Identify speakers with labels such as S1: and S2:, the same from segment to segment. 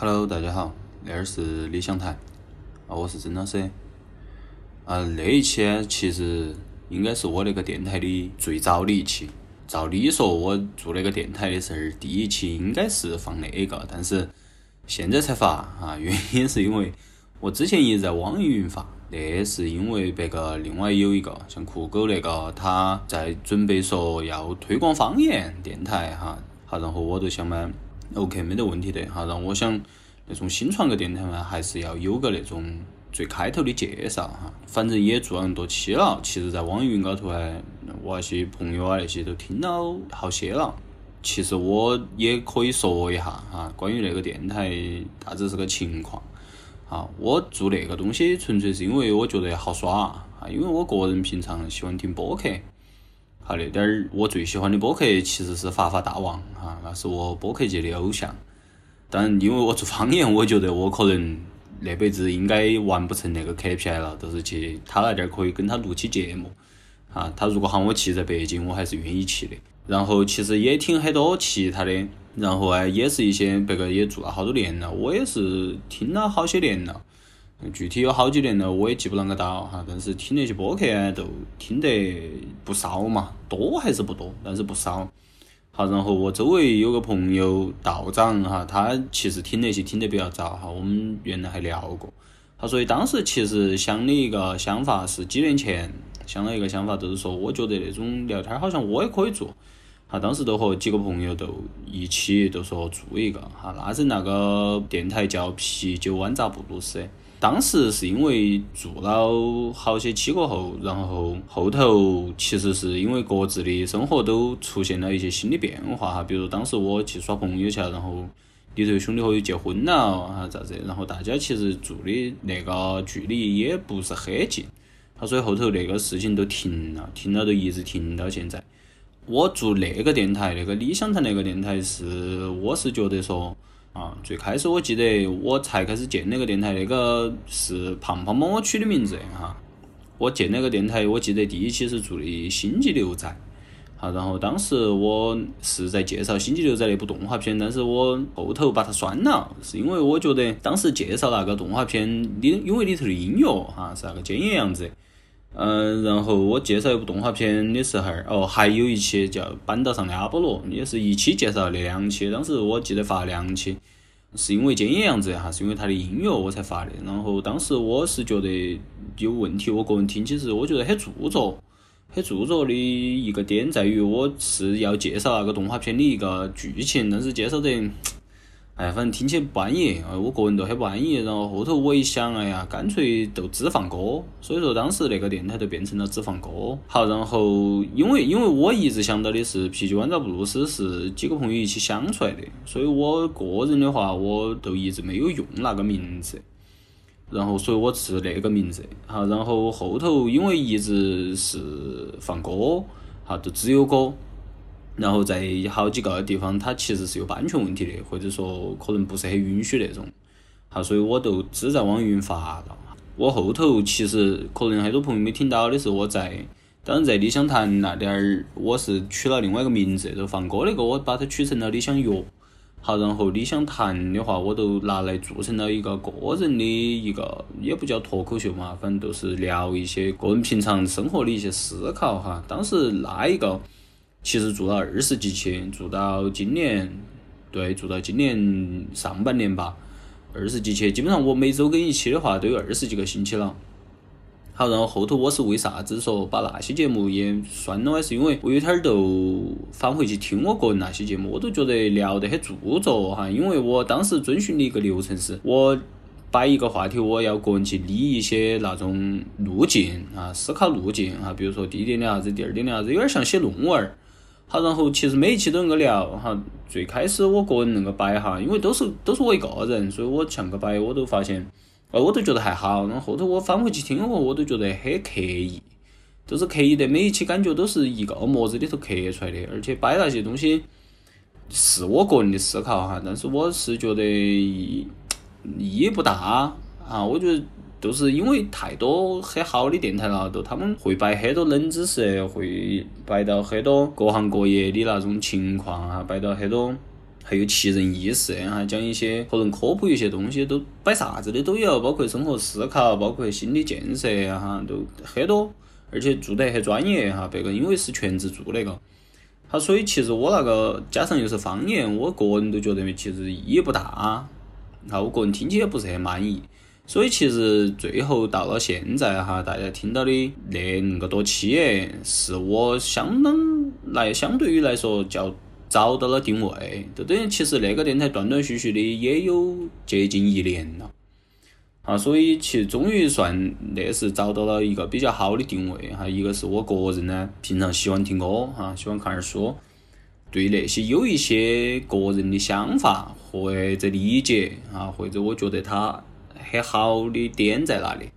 S1: Hello，大家好，那儿是理想台啊，我是曾老师。啊，那一期其实应该是我那个电台的最早的一期。照理说，我做那个电台的时候，第一期应该是放那个，但是现在才发啊。原因是因为我之前一直在网易云发，那是因为别个另外有一个像酷狗那个，他在准备说要推广方言电台哈。好，然后我就想嘛。OK，没得问题的哈。然后我想，那种新创个电台嘛，还是要有个那种最开头的介绍哈。反正也做了那么多期了，其实，在网易云高头哎，我那些朋友啊那些都听了好些了。其实我也可以说一下哈，关于那个电台大致是个情况。啊，我做那个东西纯粹是因为我觉得好耍啊，因为我个人平常喜欢听播客。好，那点儿我最喜欢的播客其实是发发大王哈，那是我播客界的偶像。但因为我做方言，我觉得我可能那辈子应该完不成那个 KPI 了，都是去他那点儿可以跟他录期节目。啊，他如果喊我去在北京，我还是愿意去的。然后其实也听很多其他的，然后啊，也是一些别个也做了好多年了，我也是听了好些年了。具体有好几年了，我也记不啷个到哈。但是听那些播客都听得不少嘛，多还是不多，但是不少。好，然后我周围有个朋友道长哈，他其实听那些听得比较早哈。我们原来还聊过，他所以当时其实想的一个想法是几年前想了一个想法，就是说我觉得那种聊天好像我也可以做。哈，当时都和几个朋友都一起都说做一个哈，那阵那个电台叫啤酒湾杂布鲁斯。当时是因为做了好些期过后，然后后头其实是因为各自的生活都出现了一些新的变化哈，比如当时我去耍朋友去了，然后里头兄弟伙又结婚了啊咋子，然后大家其实住的那个距离也不是很近，他所以后头那个事情都停了，停了都一直停到现在。我做那个电台，那个理想谈那个电台是，我是觉得说。啊，最开始我记得我才开始建那个电台，那个是胖胖帮我取的名字哈。我建那个电台，我记得第一期是做的《星际牛仔》，好，然后当时我是在介绍《星际牛仔》那部动画片，但是我后头把它删了，是因为我觉得当时介绍那个动画片里，因为里头的音乐哈是那个尖野样子，嗯，然后我介绍一部动画片的时候，哦，还有一期叫《板岛上的阿波罗》，也是一期介绍那两期，当时我记得发两期。是因为菅野样子哈，是因为他的音乐我才发的。然后当时我是觉得有问题，我个人听起是我觉得很做作，很做作的一个点在于，我是要介绍那个动画片的一个剧情，但是介绍得。哎，反正听起来不安逸，哎我个人都很不安逸。然后后头我一想，哎呀，干脆就只放歌。所以说当时那个电台就变成了只放歌。好，然后因为因为我一直想到的是啤酒湾照布鲁斯是几个朋友一起想出来的，所以我个人的话，我都一直没有用那个名字。然后所以我是那个名字。好，然后后头因为一直是放歌，好，就只有歌。然后在好几个地方，它其实是有版权问题的，或者说可能不是很允许那种。好，所以我都只在网易云发了。我后头其实可能很多朋友没听到的是，我在当然在理想谈那点儿，我是取了另外一个名字，就放歌那个我把它取成了理想乐。好，然后理想谈的话，我都拿来做成了一个个人的一个，也不叫脱口秀嘛，反正都是聊一些个人平常生活的一些思考哈。当时那一个。其实做了二十几期，做到今年，对，做到今年上半年吧，二十几期，基本上我每周更一期的话，都有二十几个星期了。好，然后后头我是为啥子说把那些节目也删了？是因为我有天儿都返回去听我个人那些节目，我都觉得聊得很著作哈。因为我当时遵循的一个流程是，我摆一个话题，我要个人去理一些那种路径啊，思考路径啊，比如说第一点的啥子，第二点的啥子，有点像写论文儿。好，然后其实每一期都能够聊哈。最开始我个人能够摆哈，因为都是都是我一个人，所以我像个摆，我都发现，哦，我都觉得还好。然后后头我翻回去听过，我都觉得很刻意，都是刻意的。每一期感觉都是一个模子里头刻出来的，而且摆那些东西是我个人的思考哈，但是我是觉得意义不大啊，我觉得。就是因为太多很好的电台了，都他们会摆很多冷知识，会摆到很多各行各业的那种情况啊，摆到很多还有奇人异事哈，讲一些可能科普一些东西都摆啥子的都有，包括生活思考，包括心理建设哈，都很多，而且做得很专业哈。别个因为是全职做那个，好，所以其实我那个加上又是方言，我个人都觉得其实意义不大，啊，我个人听起也不是很满意。所以其实最后到了现在哈，大家听到的那那个多期，是我相当来相对于来说叫找到了定位，就等于其实那个电台断断续续的也有接近一年了，啊，所以其实终于算那是找到了一个比较好的定位哈。一个是我个人呢，平常喜欢听歌哈，喜欢看点书，对那些有一些个人的想法或者理解啊，或者我觉得他。很好的点在哪里？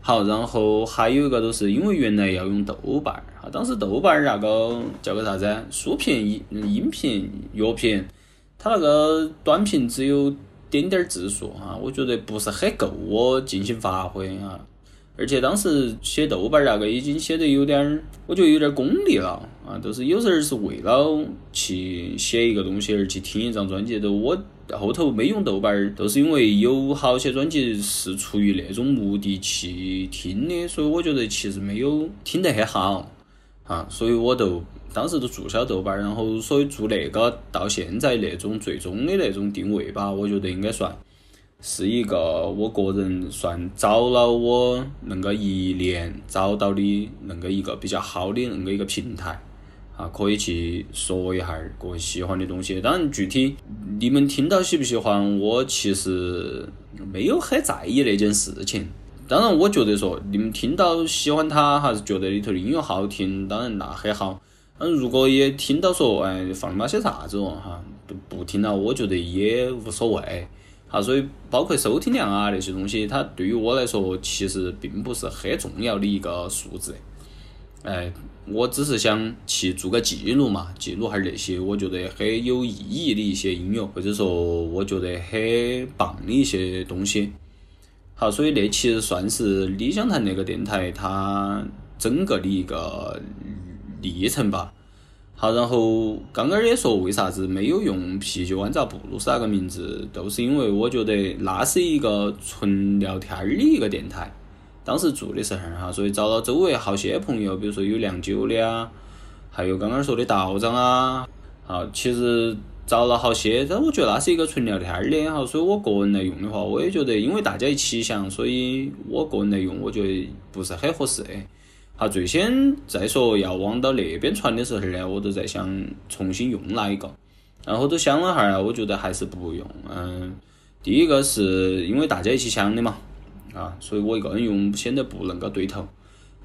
S1: 好，然后还有一个就是因为原来要用豆瓣儿，哈，当时豆瓣儿那个叫个啥子？书评、音音频、乐评，它那个短评只有点点字数，啊，我觉得不是很够我进行发挥，啊。而且当时写豆瓣儿那个已经写得有点儿，我觉得有点功利了，啊，都是有时候是为了去写一个东西而去听一张专辑，都我。后头没用豆瓣儿，都是因为有好些专辑是出于那种目的去听的，所以我觉得其实没有听得很好，啊，所以我都当时都注销豆瓣儿，然后所以做那个到现在那种最终的那种定位吧，我觉得应该算是一个我个人算找了我那个一年找到的那个一个比较好的那个一个平台。啊，可以去说一下个人喜欢的东西。当然，具体你们听到喜不喜欢，我其实没有很在意那件事情。当然，我觉得说你们听到喜欢它，还是觉得里头的音乐好听，当然那很好。嗯，如果也听到说，哎，放了些啥子哦，哈，都不听了，我觉得也无所谓。好，所以包括收听量啊那些东西，它对于我来说其实并不是很重要的一个数字。哎，我只是想去做个记录嘛，记录下那些我觉得很有意义的一些音乐，或者说我觉得很棒的一些东西。好，所以那其实算是理想谈那个电台它整个的一个历程吧。好，然后刚刚也说为啥子没有用啤酒湾扎布鲁斯那个名字，都是因为我觉得那是一个纯聊天儿的一个电台。当时做的时候哈，所以找了周围好些朋友，比如说有酿酒的啊，还有刚刚说的道长啊，好，其实找了好些，但我觉得那是一个纯聊天的哈，所以我个人来用的话，我也觉得因为大家一起想，所以我个人来用，我觉得不是很合适。好，最先再说要往到那边传的时候呢，我都在想重新用哪一个，然后我都想了哈，我觉得还是不用。嗯，第一个是因为大家一起想的嘛。啊，所以我一个人用显得不能够对头。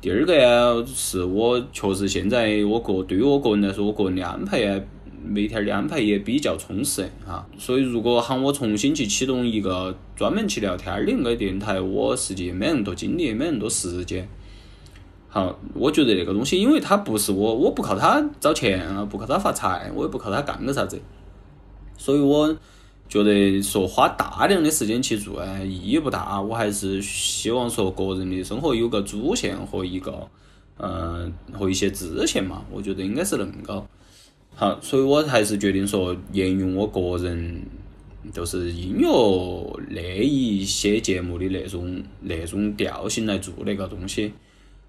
S1: 第二个呀，是我确实现在我个对于我个人来说，我个人的安排啊，每天的安排也比较充实啊。所以如果喊我重新去启动一个专门去聊天的那个电台，我实际没那么多精力，没那么多时间。好，我觉得那个东西，因为它不是我，我不靠它找钱啊，不靠它发财，我也不靠它干个啥子，所以我。觉得说花大量的时间去做，哎，意义不大。我还是希望说个人的生活有个主线和一个，嗯，和一些支线嘛。我觉得应该是恁个。好，所以我还是决定说沿用我个人，就是音乐那一些节目的那种那种调性来做那个东西。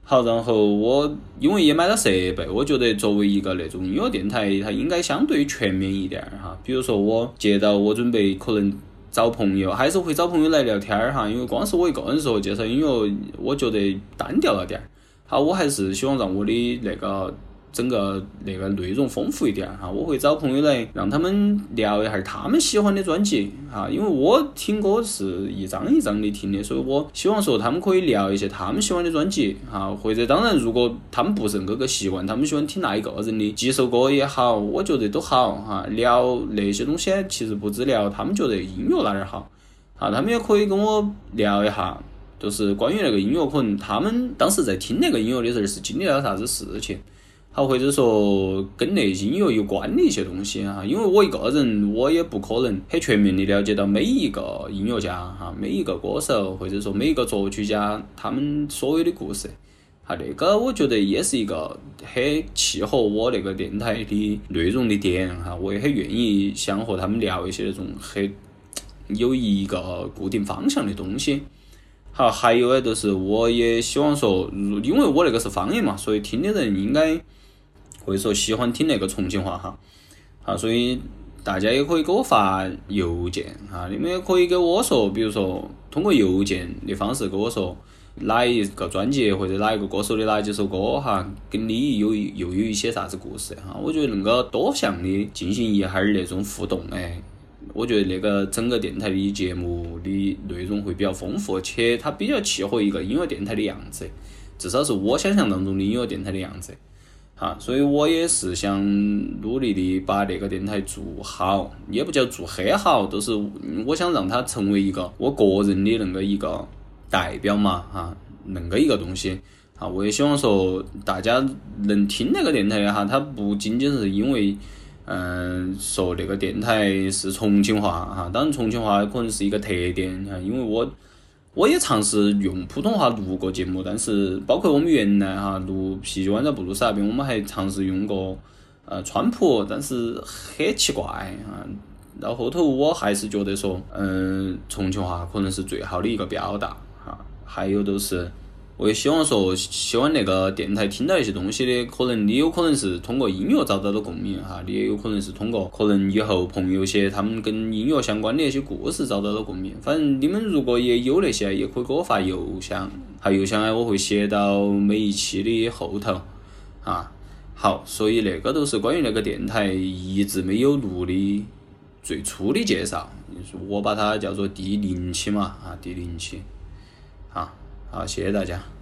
S1: 好，然后我因为也买了设备，我觉得作为一个那种音乐电台，它应该相对全面一点儿哈。比如说我接到我准备可能找朋友，还是会找朋友来聊天儿哈，因为光是我一个人说介绍音乐，我觉得单调了点儿。好，我还是希望让我的那个。整个那个内容丰富一点哈，我会找朋友来让他们聊一下他们喜欢的专辑哈，因为我听歌是一张一张的听的，所以我希望说他们可以聊一些他们喜欢的专辑哈，或者当然如果他们不是那个习惯，他们喜欢听那一个人的几首歌也好，我觉得都好哈，聊那些东西其实不止聊他们觉得音乐哪点好，啊，他们也可以跟我聊一下，就是关于那个音乐，可能他们当时在听那个音乐的时候是经历了啥子事情。好，或者说跟那音乐有关的一些东西哈，因为我一个人，我也不可能很全面的了解到每一个音乐家哈，每一个歌手，或者说每一个作曲家他们所有的故事，哈，那个我觉得也是一个很契合我那个电台的内容的点哈，我也很愿意想和他们聊一些那种很有一个固定方向的东西。好，还有呢，就是我也希望说，如因为我那个是方言嘛，所以听的人应该会说喜欢听那个重庆话哈。好，所以大家也可以给我发邮件哈，你们也可以给我说，比如说通过邮件的方式给我说。哪一个专辑或者哪一个歌手的哪几首歌哈，跟你有又有一些啥子故事哈？我觉得能够多向的进行一哈儿那种互动哎，我觉得那个整个电台的节目的内容会比较丰富，且它比较契合一个音乐电台的样子，至少是我想象当中的音乐电台的样子。哈，所以我也是想努力的把那个电台做好，也不叫做很好，都是我想让它成为一个我个人的那个一个。代表嘛，哈，恁个一个东西，哈，我也希望说大家能听那个电台的哈，它不仅仅是因为，嗯，说那个电台是重庆话哈，当然重庆话可能是一个特点哈，因为我我也尝试用普通话录过节目，但是包括我们原来哈录啤酒湾在布鲁斯那边，我们还尝试用过呃川普，但是很奇怪啊，到后头我还是觉得说，嗯，重庆话可能是最好的一个表达。还有都是，我也希望说，希望那个电台听到一些东西的，可能你有可能是通过音乐找到的共鸣哈，你也有可能是通过可能以后朋友些他们跟音乐相关的一些故事找到了共鸣。反正你们如果也有那些，也可以给我发邮箱，发邮箱呢我会写到每一期的后头啊。好，所以那个都是关于那个电台一直没有录的最初的介绍，就是我把它叫做第零期嘛啊，第零期。啊，好，谢谢大家。